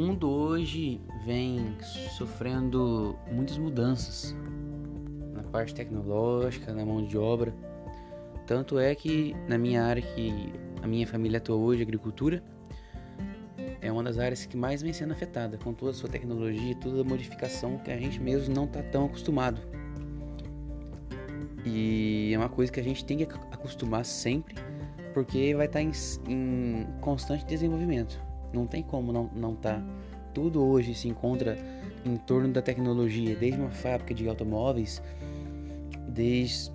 mundo hoje vem sofrendo muitas mudanças na parte tecnológica, na mão de obra. Tanto é que na minha área que a minha família atua hoje, agricultura, é uma das áreas que mais vem sendo afetada com toda a sua tecnologia, toda a modificação que a gente mesmo não está tão acostumado. E é uma coisa que a gente tem que acostumar sempre, porque vai estar tá em, em constante desenvolvimento. Não tem como não não tá. Tudo hoje se encontra em torno da tecnologia, desde uma fábrica de automóveis, desde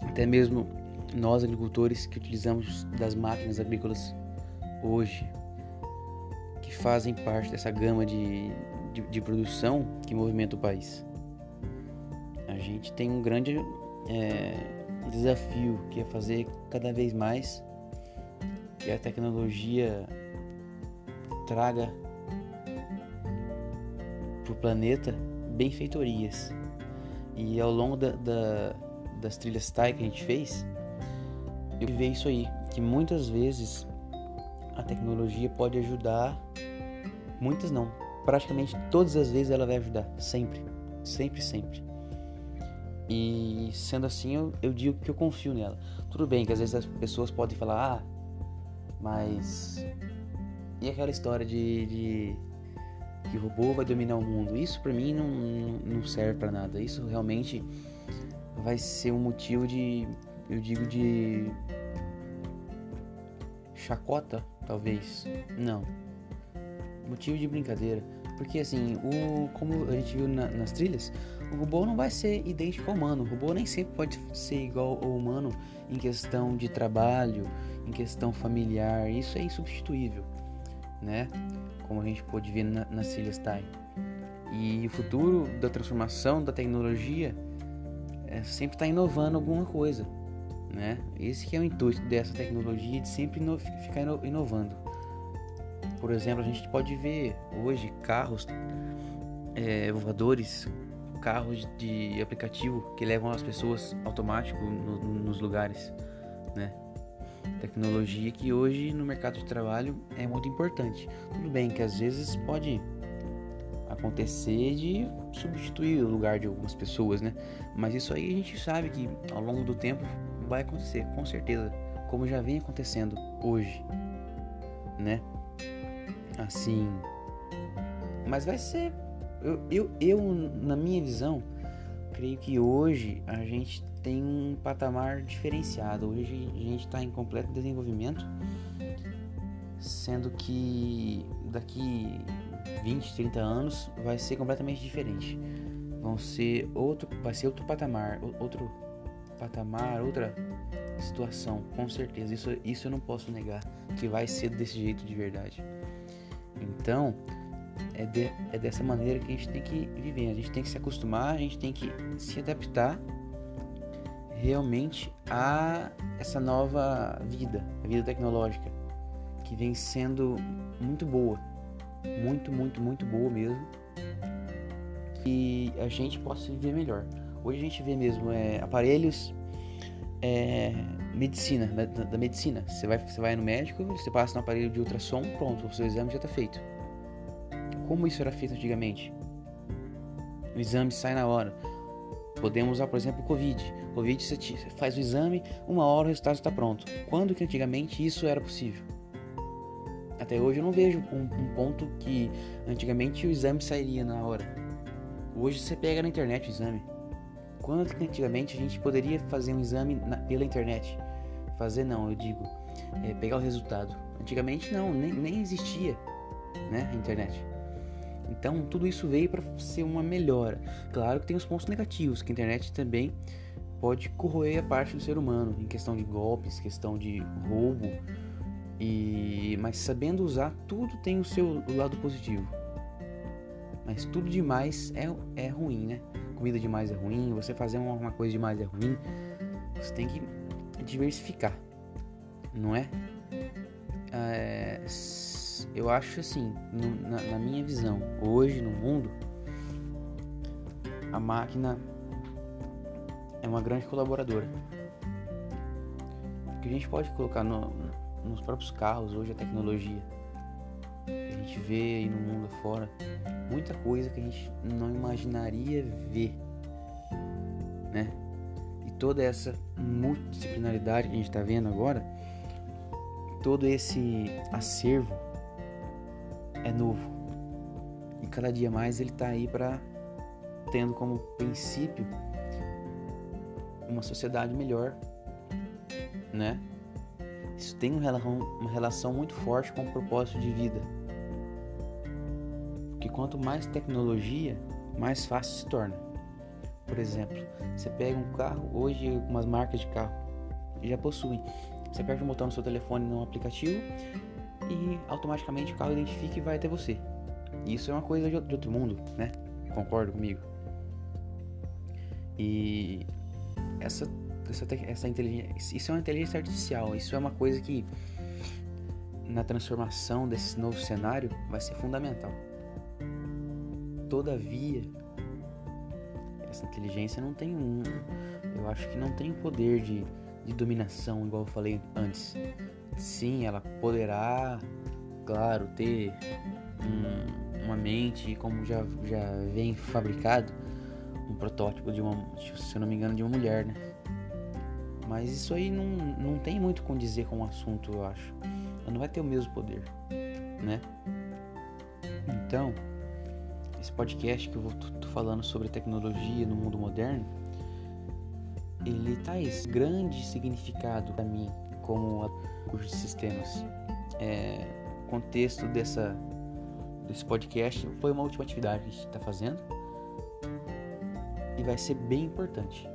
até mesmo nós agricultores que utilizamos das máquinas agrícolas hoje, que fazem parte dessa gama de, de, de produção que movimenta o país. A gente tem um grande é, desafio que é fazer cada vez mais que a tecnologia traga para o planeta benfeitorias. E ao longo da, da, das trilhas TAI que a gente fez, eu vi isso aí, que muitas vezes a tecnologia pode ajudar, muitas não, praticamente todas as vezes ela vai ajudar, sempre, sempre, sempre. E sendo assim, eu, eu digo que eu confio nela. Tudo bem que às vezes as pessoas podem falar, ah, mas e aquela história de, de que robô vai dominar o mundo? Isso para mim não, não serve para nada. Isso realmente vai ser um motivo de, eu digo, de chacota, talvez. Não. Motivo de brincadeira. Porque assim, o, como a gente viu na, nas trilhas, o robô não vai ser idêntico ao humano. O robô nem sempre pode ser igual ao humano em questão de trabalho, em questão familiar. Isso é insubstituível né? Como a gente pôde ver na, nas trilhas TAI. E o futuro da transformação da tecnologia é sempre estar tá inovando alguma coisa, né? Esse que é o intuito dessa tecnologia de sempre ino ficar ino inovando. Por exemplo, a gente pode ver hoje carros é, voadores, carros de aplicativo que levam as pessoas automático no, nos lugares, né? Tecnologia que hoje no mercado de trabalho é muito importante. Tudo bem que às vezes pode acontecer de substituir o lugar de algumas pessoas, né? Mas isso aí a gente sabe que ao longo do tempo vai acontecer, com certeza, como já vem acontecendo hoje, né? Assim, mas vai ser eu, eu, eu na minha visão creio que hoje a gente tem um patamar diferenciado. Hoje a gente está em completo desenvolvimento, sendo que daqui 20, 30 anos vai ser completamente diferente. Vão ser outro, vai ser outro patamar, outro patamar, outra situação, com certeza. Isso, isso eu não posso negar que vai ser desse jeito de verdade. Então, é, de, é dessa maneira que a gente tem que viver. A gente tem que se acostumar, a gente tem que se adaptar realmente a essa nova vida, a vida tecnológica, que vem sendo muito boa, muito, muito, muito boa mesmo, e a gente possa viver melhor. Hoje a gente vê mesmo é, aparelhos, é, medicina, da, da, medicina. Você vai, você vai no médico, você passa no aparelho de ultrassom, pronto, o seu exame já está feito. Como isso era feito antigamente? O exame sai na hora. Podemos usar, por exemplo, o Covid. Covid você faz o exame, uma hora o resultado está pronto. Quando que antigamente isso era possível? Até hoje eu não vejo um, um ponto que antigamente o exame sairia na hora. Hoje você pega na internet o exame. Quando que antigamente a gente poderia fazer um exame na, pela internet? Fazer não, eu digo, é, pegar o resultado. Antigamente não, nem, nem existia né, a internet. Então, tudo isso veio para ser uma melhora. Claro que tem os pontos negativos, que a internet também pode corroer a parte do ser humano em questão de golpes, questão de roubo. E mas sabendo usar, tudo tem o seu lado positivo. Mas tudo demais é, é ruim, né? Comida demais é ruim, você fazer uma coisa demais é ruim. Você tem que diversificar, não é? é eu acho assim, no, na, na minha visão, hoje no mundo, a máquina é uma grande colaboradora. Que a gente pode colocar no, nos próprios carros hoje a tecnologia. A gente vê aí no mundo afora muita coisa que a gente não imaginaria ver, né? E toda essa multidisciplinaridade que a gente está vendo agora, todo esse acervo é novo. E cada dia mais ele está aí para tendo como princípio uma sociedade melhor, né? Isso tem uma relação muito forte com o propósito de vida. Porque quanto mais tecnologia, mais fácil se torna. Por exemplo, você pega um carro, hoje umas marcas de carro já possuem. Você aperta o botão no seu telefone no aplicativo e automaticamente o carro identifica e vai até você. Isso é uma coisa de outro mundo, né? Concorda comigo? E essa essa, essa inteligência, isso é uma inteligência artificial, isso é uma coisa que na transformação desse novo cenário vai ser fundamental. Todavia, essa inteligência não tem um, eu acho que não tem o poder de, de dominação, igual eu falei antes. Sim, ela poderá, claro, ter um, uma mente como já, já vem fabricado, um protótipo de uma, se eu não me engano, de uma mulher, né? Mas isso aí não, não tem muito com dizer com o assunto, eu acho. Ela não vai ter o mesmo poder, né? Então, esse podcast que eu vou tô falando sobre tecnologia no mundo moderno, ele traz grande significado para mim como de sistemas. É, o contexto dessa desse podcast foi uma última atividade que a gente está fazendo. E vai ser bem importante.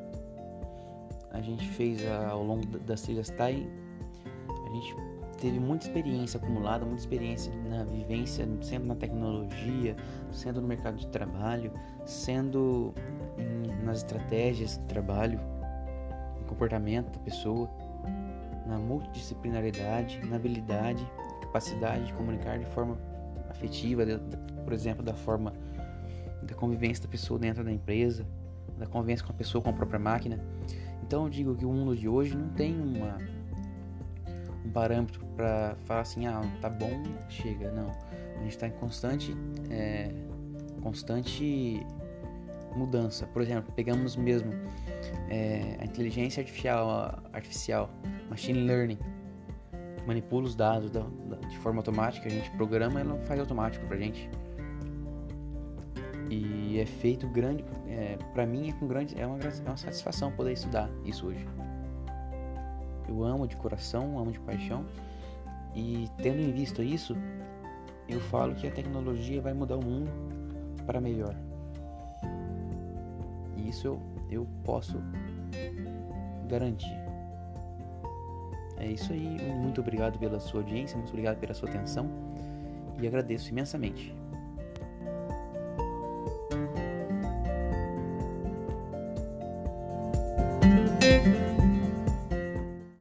A gente fez ao longo das trilhas TAI, a gente teve muita experiência acumulada, muita experiência na vivência, sendo na tecnologia, sendo no mercado de trabalho, sendo em, nas estratégias de trabalho, no comportamento da pessoa, na multidisciplinaridade, na habilidade, capacidade de comunicar de forma afetiva, de, por exemplo, da forma da convivência da pessoa dentro da empresa, da convivência com a pessoa com a própria máquina. Então eu digo que o mundo de hoje não tem uma, um parâmetro para falar assim, ah, tá bom, chega. Não. A gente está em constante, é, constante mudança. Por exemplo, pegamos mesmo é, a inteligência artificial, artificial, machine learning, manipula os dados da, da, de forma automática, a gente programa e ela faz automático pra gente. E é feito grande, é, para mim é com grande, é uma, é uma satisfação poder estudar isso hoje. Eu amo de coração, amo de paixão e tendo em vista isso, eu falo que a tecnologia vai mudar o mundo para melhor. E isso eu, eu posso garantir. É isso aí. Muito obrigado pela sua audiência, muito obrigado pela sua atenção e agradeço imensamente.